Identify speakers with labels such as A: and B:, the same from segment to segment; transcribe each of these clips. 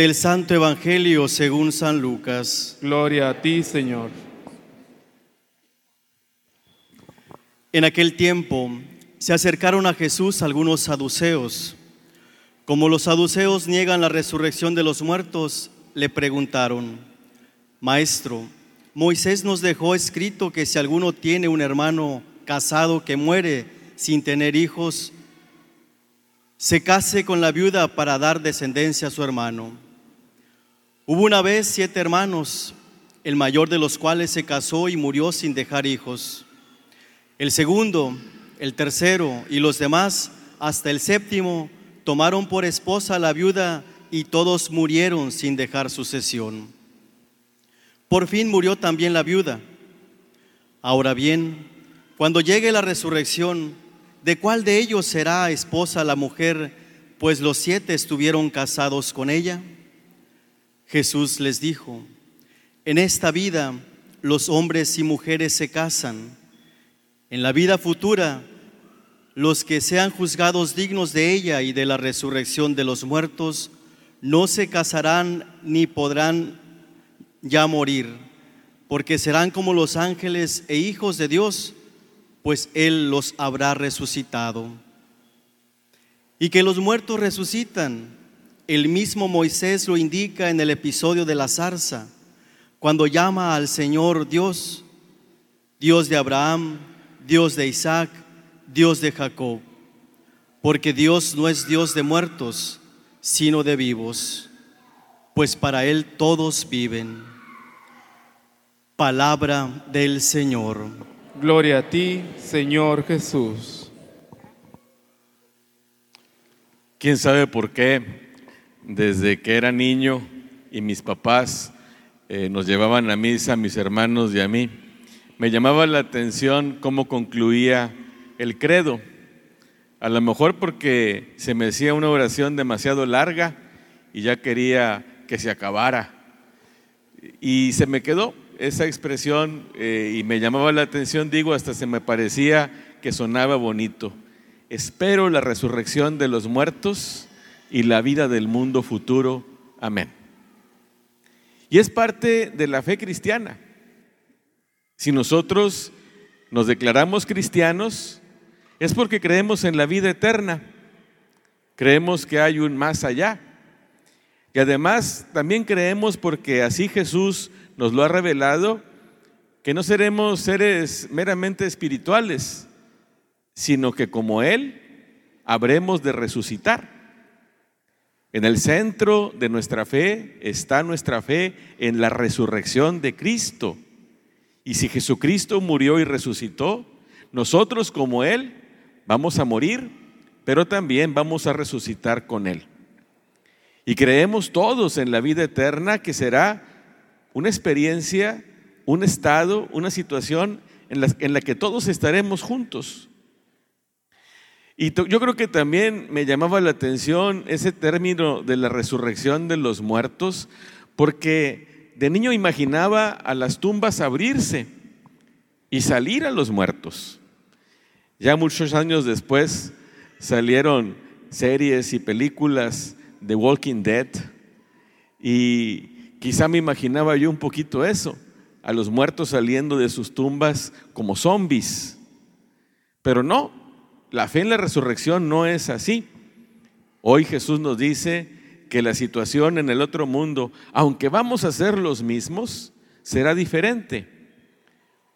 A: Del Santo Evangelio según San Lucas.
B: Gloria a ti, Señor.
A: En aquel tiempo se acercaron a Jesús algunos saduceos. Como los saduceos niegan la resurrección de los muertos, le preguntaron, Maestro, Moisés nos dejó escrito que si alguno tiene un hermano casado que muere sin tener hijos, se case con la viuda para dar descendencia a su hermano. Hubo una vez siete hermanos, el mayor de los cuales se casó y murió sin dejar hijos. El segundo, el tercero y los demás, hasta el séptimo, tomaron por esposa a la viuda y todos murieron sin dejar sucesión. Por fin murió también la viuda. Ahora bien, cuando llegue la resurrección, ¿de cuál de ellos será esposa la mujer, pues los siete estuvieron casados con ella? Jesús les dijo, en esta vida los hombres y mujeres se casan en la vida futura, los que sean juzgados dignos de ella y de la resurrección de los muertos, no se casarán ni podrán ya morir, porque serán como los ángeles e hijos de Dios, pues Él los habrá resucitado. Y que los muertos resucitan, el mismo Moisés lo indica en el episodio de la zarza, cuando llama al Señor Dios, Dios de Abraham, Dios de Isaac, Dios de Jacob, porque Dios no es Dios de muertos, sino de vivos, pues para Él todos viven. Palabra del Señor.
B: Gloria a ti, Señor Jesús.
C: ¿Quién sabe por qué? Desde que era niño y mis papás eh, nos llevaban a misa, mis hermanos y a mí, me llamaba la atención cómo concluía el credo. A lo mejor porque se me decía una oración demasiado larga y ya quería que se acabara. Y se me quedó esa expresión eh, y me llamaba la atención, digo, hasta se me parecía que sonaba bonito. Espero la resurrección de los muertos y la vida del mundo futuro. Amén. Y es parte de la fe cristiana. Si nosotros nos declaramos cristianos, es porque creemos en la vida eterna, creemos que hay un más allá. Y además también creemos porque así Jesús nos lo ha revelado, que no seremos seres meramente espirituales, sino que como Él habremos de resucitar. En el centro de nuestra fe está nuestra fe en la resurrección de Cristo. Y si Jesucristo murió y resucitó, nosotros como Él vamos a morir, pero también vamos a resucitar con Él. Y creemos todos en la vida eterna que será una experiencia, un estado, una situación en la, en la que todos estaremos juntos. Y yo creo que también me llamaba la atención ese término de la resurrección de los muertos, porque de niño imaginaba a las tumbas abrirse y salir a los muertos. Ya muchos años después salieron series y películas de Walking Dead y quizá me imaginaba yo un poquito eso, a los muertos saliendo de sus tumbas como zombies. Pero no, la fe en la resurrección no es así. Hoy Jesús nos dice que la situación en el otro mundo, aunque vamos a ser los mismos, será diferente.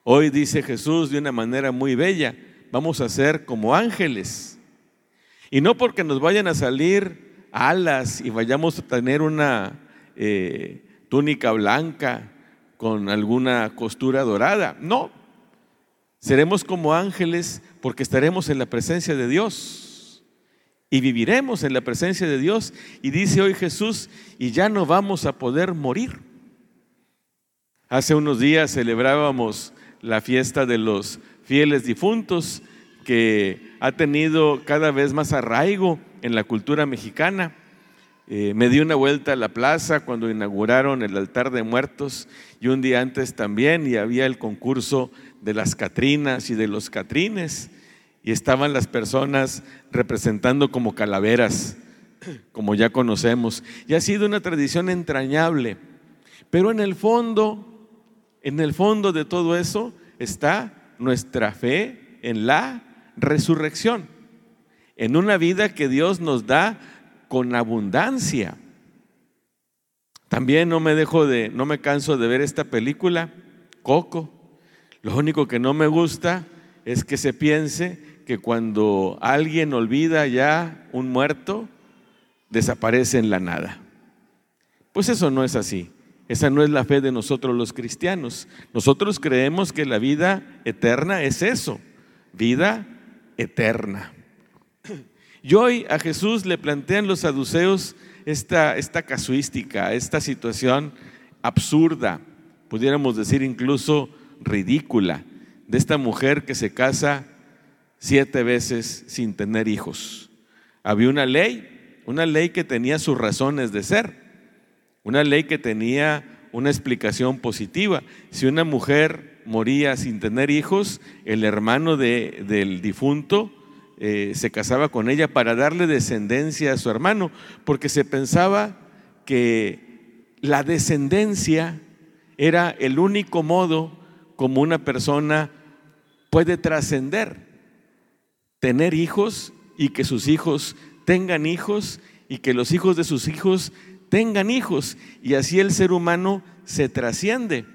C: Hoy dice Jesús de una manera muy bella, vamos a ser como ángeles. Y no porque nos vayan a salir alas y vayamos a tener una eh, túnica blanca con alguna costura dorada. No, seremos como ángeles porque estaremos en la presencia de Dios y viviremos en la presencia de Dios. Y dice hoy Jesús, y ya no vamos a poder morir. Hace unos días celebrábamos la fiesta de los fieles difuntos que ha tenido cada vez más arraigo en la cultura mexicana. Eh, me di una vuelta a la plaza cuando inauguraron el altar de muertos y un día antes también y había el concurso de las Catrinas y de los Catrines y estaban las personas representando como calaveras, como ya conocemos. Y ha sido una tradición entrañable, pero en el fondo, en el fondo de todo eso está nuestra fe en la resurrección, en una vida que Dios nos da con abundancia. También no me dejo de, no me canso de ver esta película, Coco. Lo único que no me gusta es que se piense que cuando alguien olvida ya un muerto, desaparece en la nada. Pues eso no es así. Esa no es la fe de nosotros los cristianos. Nosotros creemos que la vida eterna es eso, vida eterna. Y hoy a Jesús le plantean los saduceos esta, esta casuística, esta situación absurda, pudiéramos decir incluso ridícula, de esta mujer que se casa siete veces sin tener hijos. Había una ley, una ley que tenía sus razones de ser, una ley que tenía una explicación positiva. Si una mujer moría sin tener hijos, el hermano del difunto eh, se casaba con ella para darle descendencia a su hermano, porque se pensaba que la descendencia era el único modo como una persona puede trascender, tener hijos y que sus hijos tengan hijos y que los hijos de sus hijos tengan hijos y así el ser humano se trasciende.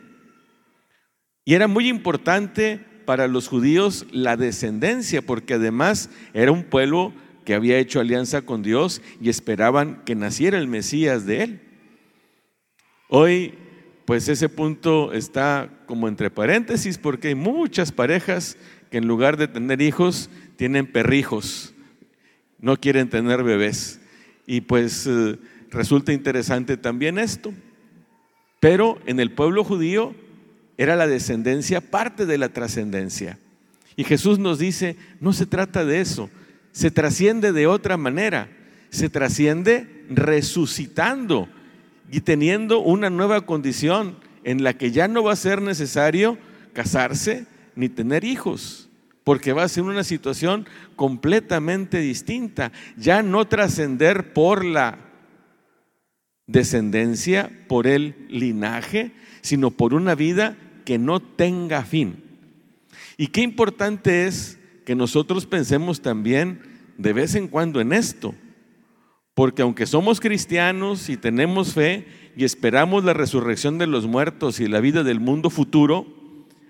C: Y era muy importante para los judíos la descendencia, porque además era un pueblo que había hecho alianza con Dios y esperaban que naciera el Mesías de él. Hoy, pues ese punto está como entre paréntesis, porque hay muchas parejas que en lugar de tener hijos, tienen perrijos, no quieren tener bebés. Y pues eh, resulta interesante también esto. Pero en el pueblo judío era la descendencia parte de la trascendencia. Y Jesús nos dice, no se trata de eso, se trasciende de otra manera, se trasciende resucitando y teniendo una nueva condición en la que ya no va a ser necesario casarse ni tener hijos, porque va a ser una situación completamente distinta, ya no trascender por la descendencia, por el linaje, sino por una vida que no tenga fin. Y qué importante es que nosotros pensemos también de vez en cuando en esto, porque aunque somos cristianos y tenemos fe y esperamos la resurrección de los muertos y la vida del mundo futuro,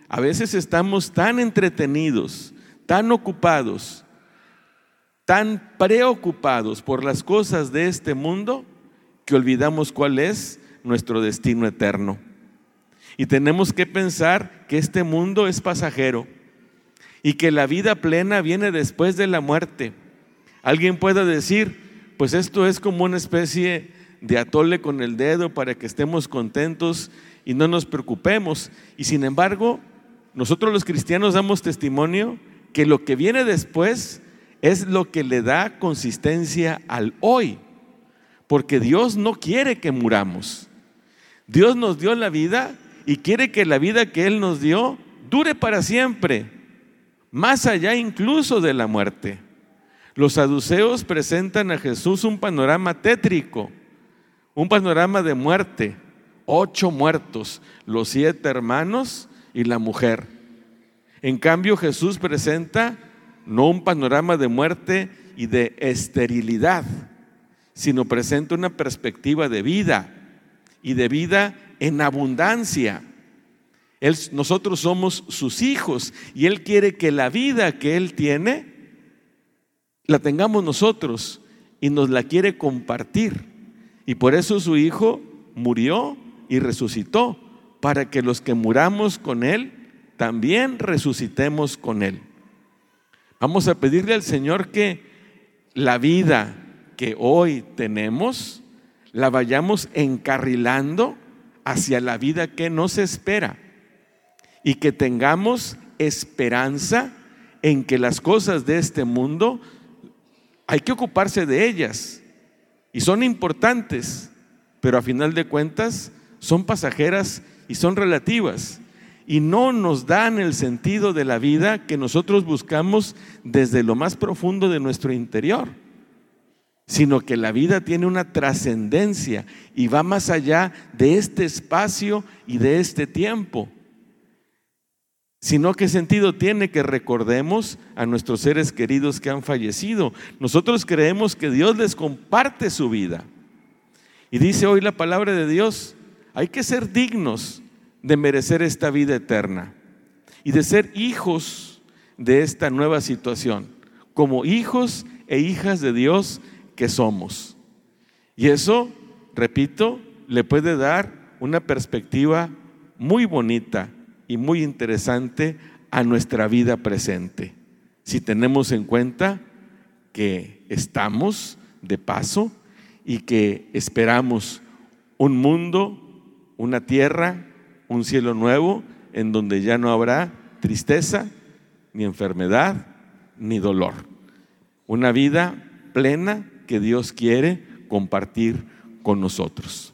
C: a veces estamos tan entretenidos, tan ocupados, tan preocupados por las cosas de este mundo que olvidamos cuál es nuestro destino eterno. Y tenemos que pensar que este mundo es pasajero y que la vida plena viene después de la muerte. Alguien puede decir, pues esto es como una especie de atole con el dedo para que estemos contentos y no nos preocupemos. Y sin embargo, nosotros los cristianos damos testimonio que lo que viene después es lo que le da consistencia al hoy. Porque Dios no quiere que muramos. Dios nos dio la vida y quiere que la vida que Él nos dio dure para siempre, más allá incluso de la muerte. Los saduceos presentan a Jesús un panorama tétrico, un panorama de muerte, ocho muertos, los siete hermanos y la mujer. En cambio Jesús presenta no un panorama de muerte y de esterilidad, sino presenta una perspectiva de vida y de vida en abundancia. Nosotros somos sus hijos y Él quiere que la vida que Él tiene la tengamos nosotros y nos la quiere compartir. Y por eso su Hijo murió y resucitó, para que los que muramos con Él también resucitemos con Él. Vamos a pedirle al Señor que la vida que hoy tenemos la vayamos encarrilando hacia la vida que nos espera y que tengamos esperanza en que las cosas de este mundo hay que ocuparse de ellas y son importantes, pero a final de cuentas son pasajeras y son relativas y no nos dan el sentido de la vida que nosotros buscamos desde lo más profundo de nuestro interior, sino que la vida tiene una trascendencia y va más allá de este espacio y de este tiempo. Sino qué sentido tiene que recordemos a nuestros seres queridos que han fallecido. Nosotros creemos que Dios les comparte su vida. Y dice hoy la palabra de Dios, hay que ser dignos de merecer esta vida eterna y de ser hijos de esta nueva situación, como hijos e hijas de Dios que somos. Y eso, repito, le puede dar una perspectiva muy bonita y muy interesante a nuestra vida presente, si tenemos en cuenta que estamos de paso y que esperamos un mundo, una tierra un cielo nuevo en donde ya no habrá tristeza, ni enfermedad, ni dolor. Una vida plena que Dios quiere compartir con nosotros.